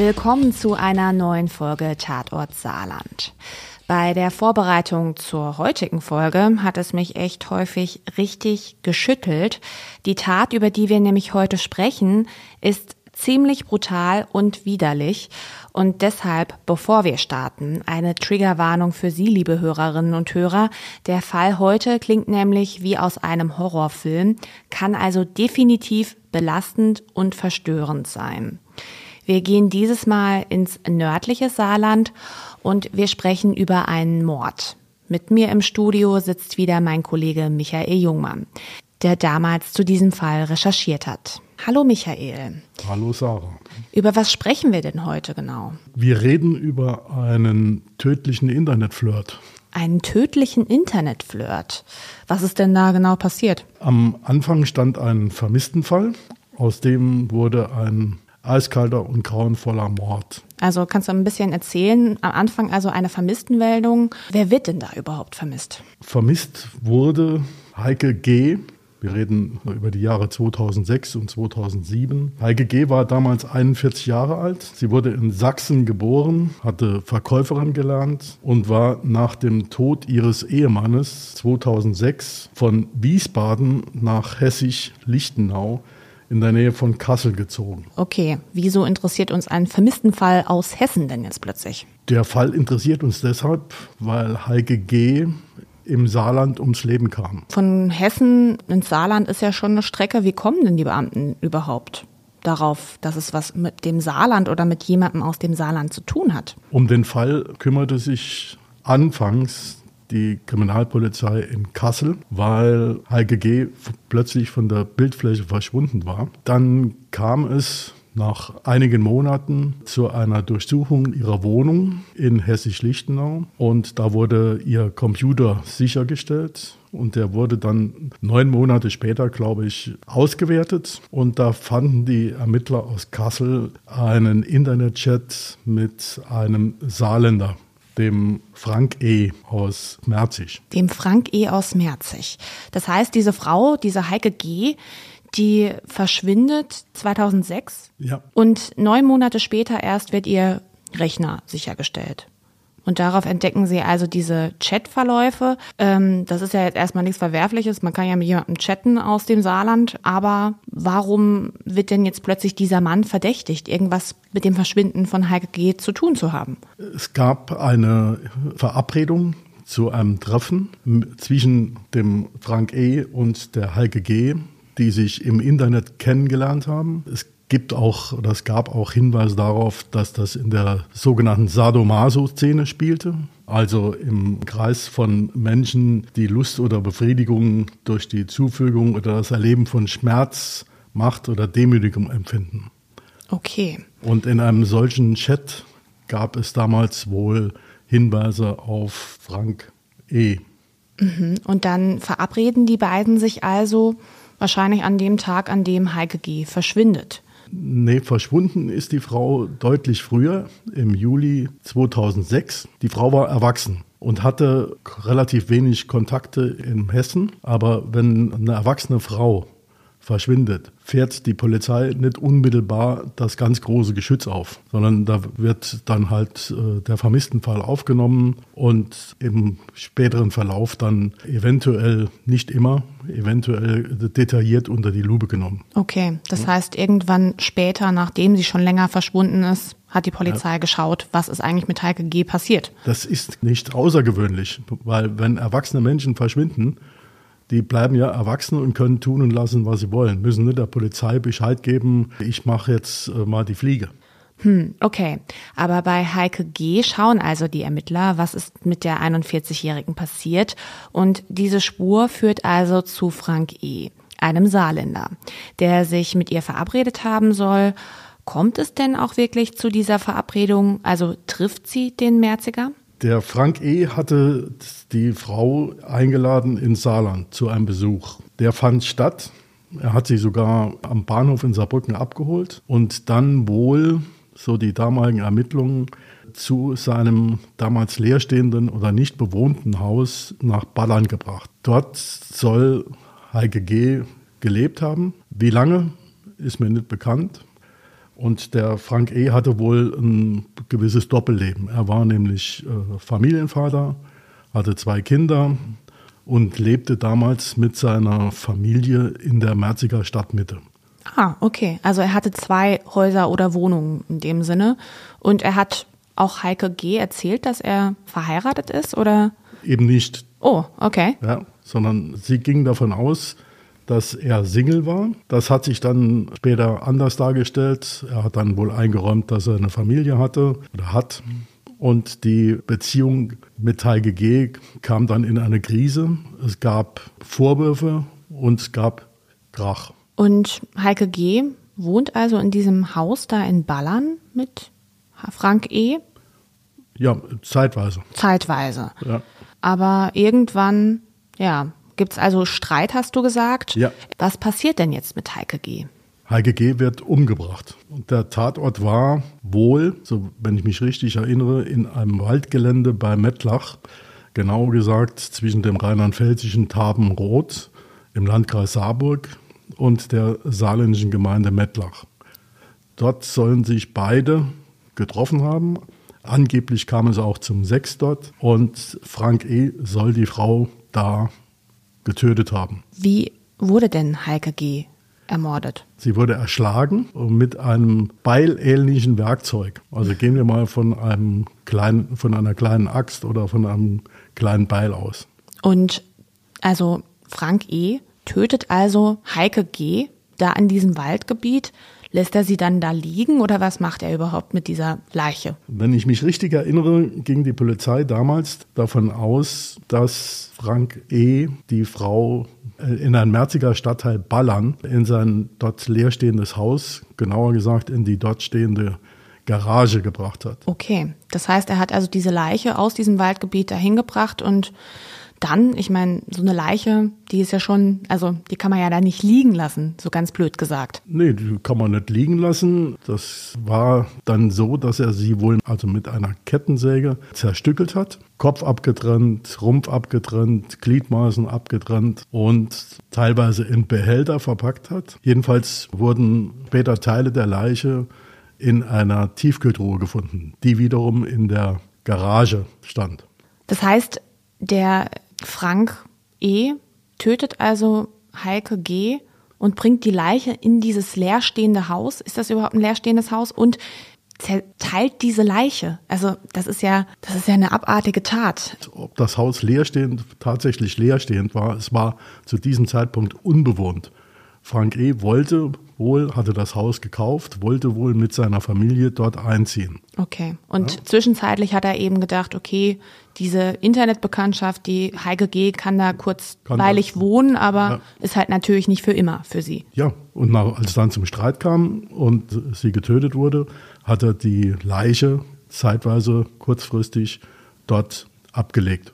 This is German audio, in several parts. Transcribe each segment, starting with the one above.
Willkommen zu einer neuen Folge Tatort Saarland. Bei der Vorbereitung zur heutigen Folge hat es mich echt häufig richtig geschüttelt. Die Tat, über die wir nämlich heute sprechen, ist ziemlich brutal und widerlich. Und deshalb, bevor wir starten, eine Triggerwarnung für Sie, liebe Hörerinnen und Hörer. Der Fall heute klingt nämlich wie aus einem Horrorfilm, kann also definitiv belastend und verstörend sein. Wir gehen dieses Mal ins nördliche Saarland und wir sprechen über einen Mord. Mit mir im Studio sitzt wieder mein Kollege Michael Jungmann, der damals zu diesem Fall recherchiert hat. Hallo Michael. Hallo Sarah. Über was sprechen wir denn heute genau? Wir reden über einen tödlichen Internetflirt. Einen tödlichen Internetflirt. Was ist denn da genau passiert? Am Anfang stand ein Vermisstenfall, aus dem wurde ein eiskalter und grauenvoller Mord. Also kannst du ein bisschen erzählen, am Anfang also eine Vermisstenmeldung. Wer wird denn da überhaupt vermisst? Vermisst wurde Heike G., wir reden über die Jahre 2006 und 2007. Heike G. war damals 41 Jahre alt. Sie wurde in Sachsen geboren, hatte Verkäuferin gelernt und war nach dem Tod ihres Ehemannes 2006 von Wiesbaden nach Hessisch-Lichtenau in der Nähe von Kassel gezogen. Okay, wieso interessiert uns ein vermissten Fall aus Hessen denn jetzt plötzlich? Der Fall interessiert uns deshalb, weil Heike G. im Saarland ums Leben kam. Von Hessen ins Saarland ist ja schon eine Strecke. Wie kommen denn die Beamten überhaupt darauf, dass es was mit dem Saarland oder mit jemandem aus dem Saarland zu tun hat? Um den Fall kümmerte sich anfangs die Kriminalpolizei in Kassel, weil Heike G. plötzlich von der Bildfläche verschwunden war. Dann kam es nach einigen Monaten zu einer Durchsuchung ihrer Wohnung in Hessisch-Lichtenau und da wurde ihr Computer sichergestellt und der wurde dann neun Monate später, glaube ich, ausgewertet und da fanden die Ermittler aus Kassel einen Internetchat mit einem Saarländer dem Frank E. aus Merzig. Dem Frank E. aus Merzig. Das heißt, diese Frau, diese Heike G., die verschwindet 2006 ja. und neun Monate später erst wird ihr Rechner sichergestellt. Und darauf entdecken sie also diese Chatverläufe. Ähm, das ist ja jetzt erstmal nichts Verwerfliches. Man kann ja mit jemandem chatten aus dem Saarland. Aber warum wird denn jetzt plötzlich dieser Mann verdächtigt, irgendwas mit dem Verschwinden von Heike G. zu tun zu haben? Es gab eine Verabredung zu einem Treffen zwischen dem Frank E. und der Heike G., die sich im Internet kennengelernt haben. Es gibt auch, oder es gab auch Hinweise darauf, dass das in der sogenannten Sadomaso-Szene spielte. Also im Kreis von Menschen, die Lust oder Befriedigung durch die Zufügung oder das Erleben von Schmerz, Macht oder Demütigung empfinden. Okay. Und in einem solchen Chat gab es damals wohl Hinweise auf Frank E. Mhm. Und dann verabreden die beiden sich also wahrscheinlich an dem Tag, an dem Heike G. verschwindet. Nee, verschwunden ist die Frau deutlich früher, im Juli 2006. Die Frau war erwachsen und hatte relativ wenig Kontakte in Hessen. Aber wenn eine erwachsene Frau verschwindet, fährt die Polizei nicht unmittelbar das ganz große Geschütz auf, sondern da wird dann halt äh, der Vermisstenfall aufgenommen und im späteren Verlauf dann eventuell, nicht immer, eventuell detailliert unter die Lupe genommen. Okay, das heißt, irgendwann später, nachdem sie schon länger verschwunden ist, hat die Polizei ja. geschaut, was ist eigentlich mit Heike G. passiert. Das ist nicht außergewöhnlich, weil wenn erwachsene Menschen verschwinden, die bleiben ja erwachsen und können tun und lassen, was sie wollen. Müssen nicht der Polizei Bescheid geben, ich mache jetzt äh, mal die Fliege. Hm, okay. Aber bei Heike G. schauen also die Ermittler, was ist mit der 41-Jährigen passiert. Und diese Spur führt also zu Frank E., einem Saarländer, der sich mit ihr verabredet haben soll. Kommt es denn auch wirklich zu dieser Verabredung? Also trifft sie den Merziger? Der Frank E. hatte die Frau eingeladen in Saarland zu einem Besuch. Der fand statt. Er hat sie sogar am Bahnhof in Saarbrücken abgeholt und dann wohl, so die damaligen Ermittlungen, zu seinem damals leerstehenden oder nicht bewohnten Haus nach Ballern gebracht. Dort soll Heike G. gelebt haben. Wie lange, ist mir nicht bekannt. Und der Frank E. hatte wohl ein gewisses Doppelleben. Er war nämlich äh, Familienvater, hatte zwei Kinder und lebte damals mit seiner Familie in der Merziger Stadtmitte. Ah, okay. Also er hatte zwei Häuser oder Wohnungen in dem Sinne. Und er hat auch Heike G. erzählt, dass er verheiratet ist, oder? Eben nicht. Oh, okay. Ja, sondern sie ging davon aus, dass er Single war. Das hat sich dann später anders dargestellt. Er hat dann wohl eingeräumt, dass er eine Familie hatte oder hat. Und die Beziehung mit Heike G kam dann in eine Krise. Es gab Vorwürfe und es gab Krach. Und Heike G wohnt also in diesem Haus da in Ballern mit Frank E. Ja, zeitweise. Zeitweise. Ja. Aber irgendwann, ja, gibt es also Streit, hast du gesagt. Ja. Was passiert denn jetzt mit Heike G? Heike G. wird umgebracht. Und der Tatort war wohl, so wenn ich mich richtig erinnere, in einem Waldgelände bei Mettlach, genauer gesagt zwischen dem rheinland-pfälzischen Tabenroth im Landkreis Saarburg und der saarländischen Gemeinde Mettlach. Dort sollen sich beide getroffen haben. Angeblich kam es auch zum Sex dort und Frank E. soll die Frau da getötet haben. Wie wurde denn Heike G. ermordet? Sie wurde erschlagen mit einem beilähnlichen Werkzeug. Also gehen wir mal von einem kleinen, von einer kleinen Axt oder von einem kleinen Beil aus. Und also Frank E. tötet also Heike G. da in diesem Waldgebiet Lässt er sie dann da liegen oder was macht er überhaupt mit dieser Leiche? Wenn ich mich richtig erinnere, ging die Polizei damals davon aus, dass Frank E. die Frau äh, in ein Merziger Stadtteil Ballern in sein dort leerstehendes Haus, genauer gesagt in die dort stehende Garage gebracht hat. Okay, das heißt, er hat also diese Leiche aus diesem Waldgebiet dahin gebracht und dann, ich meine, so eine Leiche, die ist ja schon, also die kann man ja da nicht liegen lassen, so ganz blöd gesagt. Nee, die kann man nicht liegen lassen. Das war dann so, dass er sie wohl also mit einer Kettensäge zerstückelt hat. Kopf abgetrennt, Rumpf abgetrennt, Gliedmaßen abgetrennt und teilweise in Behälter verpackt hat. Jedenfalls wurden später Teile der Leiche in einer Tiefkühltruhe gefunden, die wiederum in der Garage stand. Das heißt, der Frank E. tötet also Heike G. und bringt die Leiche in dieses leerstehende Haus. Ist das überhaupt ein leerstehendes Haus? Und zerteilt diese Leiche. Also das ist ja, das ist ja eine abartige Tat. Ob das Haus leerstehend, tatsächlich leerstehend war, es war zu diesem Zeitpunkt unbewohnt. Frank E. wollte wohl, hatte das Haus gekauft, wollte wohl mit seiner Familie dort einziehen. Okay. Und ja. zwischenzeitlich hat er eben gedacht, okay, diese Internetbekanntschaft, die Heike G. kann da kurzweilig wohnen, aber ja. ist halt natürlich nicht für immer für sie. Ja, und nach, als es dann zum Streit kam und sie getötet wurde, hat er die Leiche zeitweise kurzfristig dort abgelegt.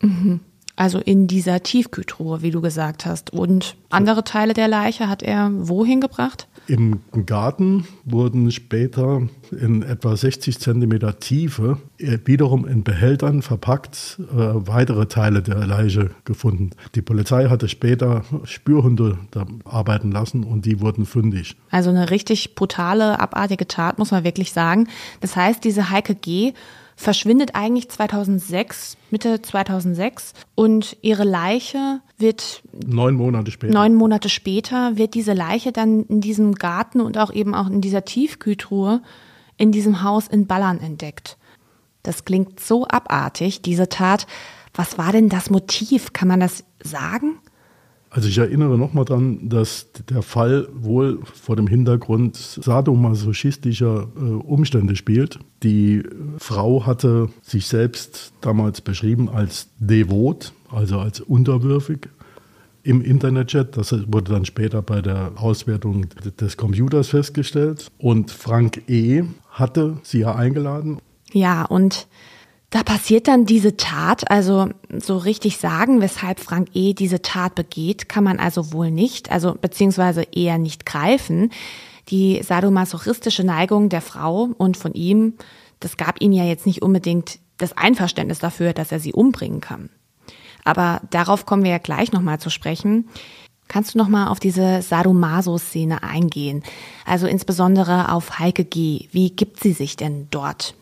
Mhm. Also in dieser Tiefkühltruhe, wie du gesagt hast. Und andere Teile der Leiche hat er wohin gebracht? Im Garten wurden später in etwa 60 Zentimeter Tiefe äh, wiederum in Behältern verpackt äh, weitere Teile der Leiche gefunden. Die Polizei hatte später Spürhunde arbeiten lassen und die wurden fündig. Also eine richtig brutale, abartige Tat, muss man wirklich sagen. Das heißt, diese Heike G verschwindet eigentlich 2006, Mitte 2006 und ihre Leiche wird neun Monate später. Neun Monate später wird diese Leiche dann in diesem Garten und auch eben auch in dieser Tiefkühltruhe in diesem Haus in Ballern entdeckt. Das klingt so abartig, diese Tat. Was war denn das Motiv? Kann man das sagen? Also ich erinnere nochmal daran, dass der Fall wohl vor dem Hintergrund sadomasochistischer äh, Umstände spielt. Die Frau hatte sich selbst damals beschrieben als devot, also als unterwürfig im Internetchat. Das wurde dann später bei der Auswertung des Computers festgestellt. Und Frank E. hatte sie ja eingeladen. Ja, und da passiert dann diese Tat, also so richtig sagen, weshalb Frank E. diese Tat begeht, kann man also wohl nicht, also beziehungsweise eher nicht greifen. Die sadomasochistische Neigung der Frau und von ihm, das gab ihm ja jetzt nicht unbedingt das Einverständnis dafür, dass er sie umbringen kann. Aber darauf kommen wir ja gleich nochmal zu sprechen. Kannst du noch mal auf diese Sadomaso-Szene eingehen? Also insbesondere auf Heike G. Wie gibt sie sich denn dort?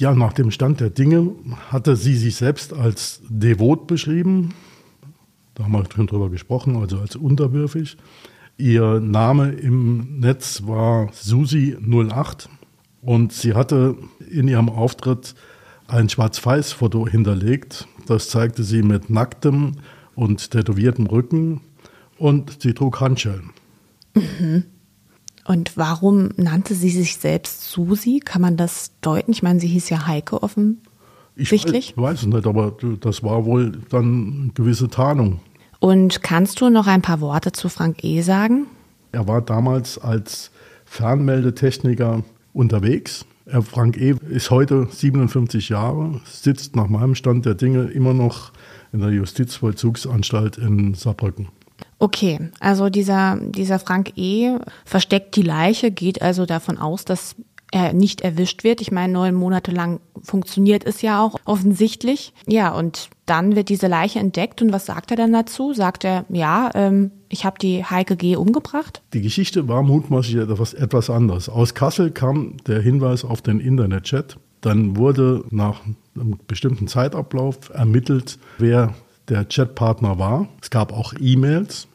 Ja, nach dem Stand der Dinge hatte sie sich selbst als devot beschrieben. Da haben wir schon drüber gesprochen, also als unterwürfig. Ihr Name im Netz war Susi08 und sie hatte in ihrem Auftritt ein Schwarz-Weiß-Foto hinterlegt. Das zeigte sie mit nacktem und tätowiertem Rücken und sie trug Handschellen. Mhm. Und warum nannte sie sich selbst Susi? Kann man das deuten? Ich meine, sie hieß ja Heike offensichtlich. Ich weiß, es nicht, aber das war wohl dann eine gewisse Tarnung. Und kannst du noch ein paar Worte zu Frank E. sagen? Er war damals als Fernmeldetechniker unterwegs. Er, Frank E. ist heute 57 Jahre, sitzt nach meinem Stand der Dinge immer noch in der Justizvollzugsanstalt in Saarbrücken. Okay, also dieser, dieser Frank E. versteckt die Leiche, geht also davon aus, dass er nicht erwischt wird. Ich meine, neun Monate lang funktioniert es ja auch offensichtlich. Ja, und dann wird diese Leiche entdeckt und was sagt er dann dazu? Sagt er, ja, ähm, ich habe die Heike G. umgebracht? Die Geschichte war mutmaßlich etwas, etwas anderes. Aus Kassel kam der Hinweis auf den Internetchat. Dann wurde nach einem bestimmten Zeitablauf ermittelt, wer der Chatpartner war. Es gab auch E-Mails.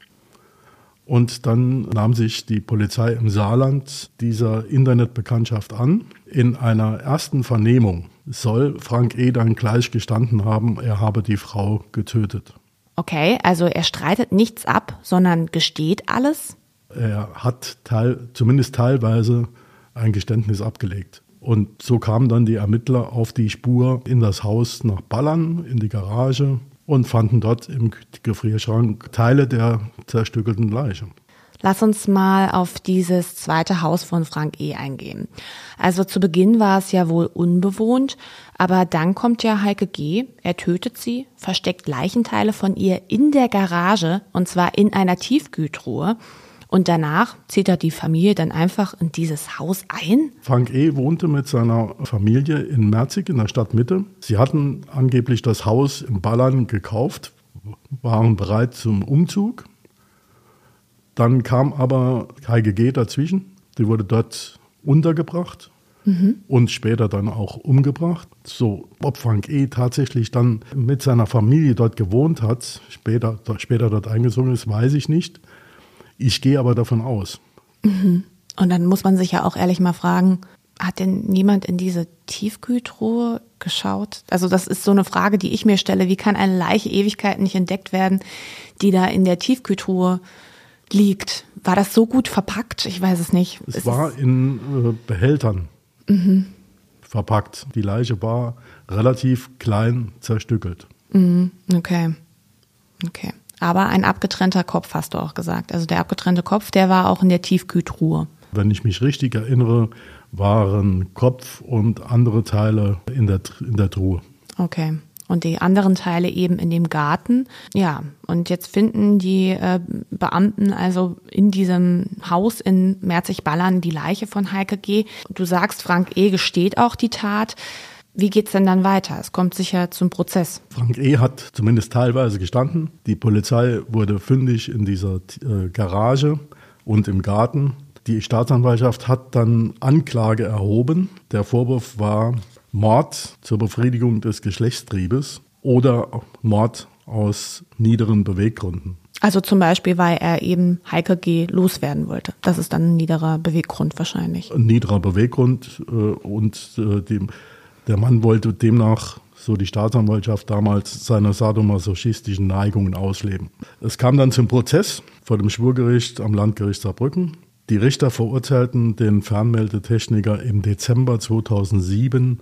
Und dann nahm sich die Polizei im Saarland dieser Internetbekanntschaft an. In einer ersten Vernehmung soll Frank E. dann gleich gestanden haben, er habe die Frau getötet. Okay, also er streitet nichts ab, sondern gesteht alles? Er hat teil, zumindest teilweise ein Geständnis abgelegt. Und so kamen dann die Ermittler auf die Spur in das Haus nach Ballern, in die Garage und fanden dort im Gefrierschrank Teile der zerstückelten Leiche. Lass uns mal auf dieses zweite Haus von Frank E. eingehen. Also zu Beginn war es ja wohl unbewohnt, aber dann kommt ja Heike G., er tötet sie, versteckt Leichenteile von ihr in der Garage und zwar in einer Tiefkühltruhe. Und danach zieht er die Familie dann einfach in dieses Haus ein? Frank E. wohnte mit seiner Familie in Merzig in der Stadtmitte. Sie hatten angeblich das Haus in Ballern gekauft, waren bereit zum Umzug. Dann kam aber KGG dazwischen. Die wurde dort untergebracht mhm. und später dann auch umgebracht. So, ob Frank E. tatsächlich dann mit seiner Familie dort gewohnt hat, später, später dort eingezogen ist, weiß ich nicht. Ich gehe aber davon aus. Mhm. Und dann muss man sich ja auch ehrlich mal fragen, hat denn niemand in diese Tiefkühltruhe geschaut? Also das ist so eine Frage, die ich mir stelle. Wie kann eine Leiche Ewigkeiten nicht entdeckt werden, die da in der Tiefkühltruhe liegt? War das so gut verpackt? Ich weiß es nicht. Es, es war in äh, Behältern mhm. verpackt. Die Leiche war relativ klein zerstückelt. Mhm. Okay. Okay. Aber ein abgetrennter Kopf, hast du auch gesagt. Also der abgetrennte Kopf, der war auch in der Tiefkühltruhe. Wenn ich mich richtig erinnere, waren Kopf und andere Teile in der, in der Truhe. Okay. Und die anderen Teile eben in dem Garten. Ja, und jetzt finden die äh, Beamten also in diesem Haus in Merzig-Ballern die Leiche von Heike G. Du sagst, Frank E. gesteht auch die Tat. Wie geht's denn dann weiter? Es kommt sicher zum Prozess. Frank E. hat zumindest teilweise gestanden. Die Polizei wurde fündig in dieser äh, Garage und im Garten. Die Staatsanwaltschaft hat dann Anklage erhoben. Der Vorwurf war Mord zur Befriedigung des Geschlechtstriebes oder Mord aus niederen Beweggründen. Also zum Beispiel, weil er eben Heike G. loswerden wollte. Das ist dann ein niederer Beweggrund wahrscheinlich. Ein niederer Beweggrund äh, und äh, dem der Mann wollte demnach, so die Staatsanwaltschaft damals, seine sadomasochistischen Neigungen ausleben. Es kam dann zum Prozess vor dem Schwurgericht am Landgericht Saarbrücken. Die Richter verurteilten den Fernmeldetechniker im Dezember 2007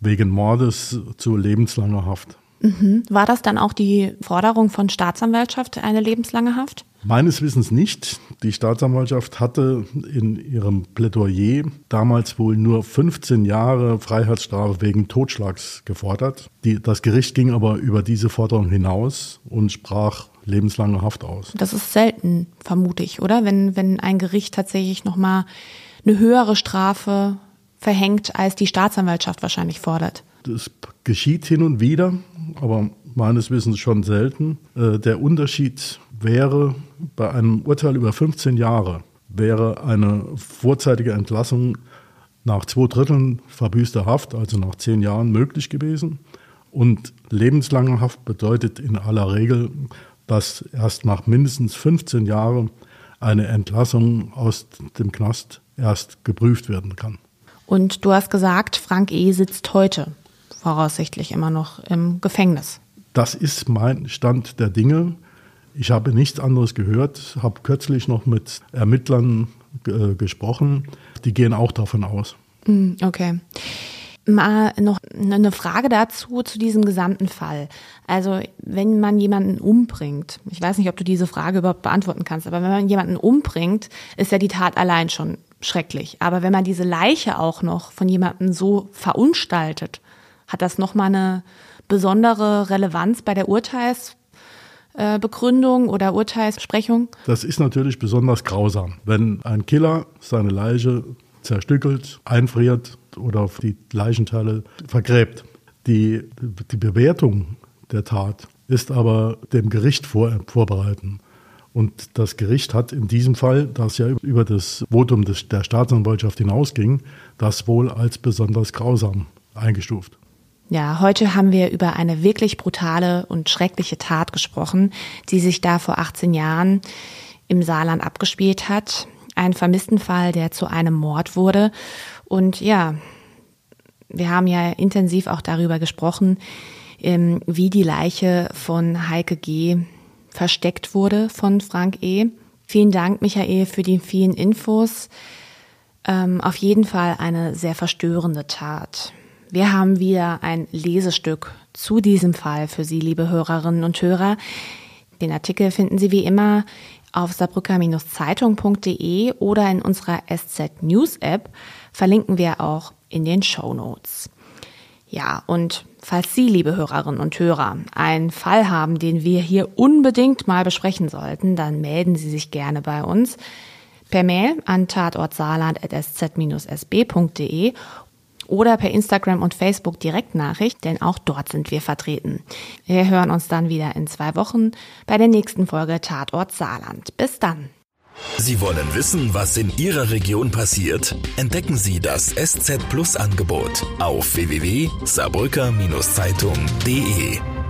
wegen Mordes zu lebenslanger Haft. Mhm. War das dann auch die Forderung von Staatsanwaltschaft, eine lebenslange Haft? Meines Wissens nicht. Die Staatsanwaltschaft hatte in ihrem Plädoyer damals wohl nur 15 Jahre Freiheitsstrafe wegen Totschlags gefordert. Die, das Gericht ging aber über diese Forderung hinaus und sprach lebenslange Haft aus. Das ist selten, vermute ich, oder? Wenn, wenn ein Gericht tatsächlich nochmal eine höhere Strafe verhängt, als die Staatsanwaltschaft wahrscheinlich fordert. Das geschieht hin und wieder, aber meines Wissens schon selten. Äh, der Unterschied wäre bei einem Urteil über 15 Jahre, wäre eine vorzeitige Entlassung nach zwei Dritteln verbüßter Haft, also nach zehn Jahren, möglich gewesen. Und lebenslange Haft bedeutet in aller Regel, dass erst nach mindestens 15 Jahren eine Entlassung aus dem Knast erst geprüft werden kann. Und du hast gesagt, Frank E. sitzt heute voraussichtlich immer noch im Gefängnis. Das ist mein Stand der Dinge. Ich habe nichts anderes gehört, habe kürzlich noch mit Ermittlern äh, gesprochen. Die gehen auch davon aus. Hm, okay. Mal noch eine Frage dazu, zu diesem gesamten Fall. Also, wenn man jemanden umbringt, ich weiß nicht, ob du diese Frage überhaupt beantworten kannst, aber wenn man jemanden umbringt, ist ja die Tat allein schon schrecklich. Aber wenn man diese Leiche auch noch von jemandem so verunstaltet, hat das nochmal eine besondere Relevanz bei der Urteilsbegründung oder Urteilssprechung? Das ist natürlich besonders grausam, wenn ein Killer seine Leiche zerstückelt, einfriert oder auf die Leichenteile vergräbt. Die, die Bewertung der Tat ist aber dem Gericht vor, vorbereiten. Und das Gericht hat in diesem Fall, das ja über das Votum des, der Staatsanwaltschaft hinausging, das wohl als besonders grausam eingestuft. Ja, heute haben wir über eine wirklich brutale und schreckliche Tat gesprochen, die sich da vor 18 Jahren im Saarland abgespielt hat. Ein Vermisstenfall, der zu einem Mord wurde. Und ja, wir haben ja intensiv auch darüber gesprochen, ähm, wie die Leiche von Heike G. versteckt wurde von Frank E. Vielen Dank, Michael, für die vielen Infos. Ähm, auf jeden Fall eine sehr verstörende Tat. Wir haben wieder ein Lesestück zu diesem Fall für Sie, liebe Hörerinnen und Hörer. Den Artikel finden Sie wie immer auf saarbrücker-zeitung.de oder in unserer SZ News App verlinken wir auch in den Show Notes. Ja, und falls Sie, liebe Hörerinnen und Hörer, einen Fall haben, den wir hier unbedingt mal besprechen sollten, dann melden Sie sich gerne bei uns per Mail an tatortsaarland.sz-sb.de oder per Instagram und Facebook Direktnachricht, denn auch dort sind wir vertreten. Wir hören uns dann wieder in zwei Wochen bei der nächsten Folge Tatort Saarland. Bis dann. Sie wollen wissen, was in Ihrer Region passiert? Entdecken Sie das SZ Plus Angebot auf www.saarbrücker-zeitung.de.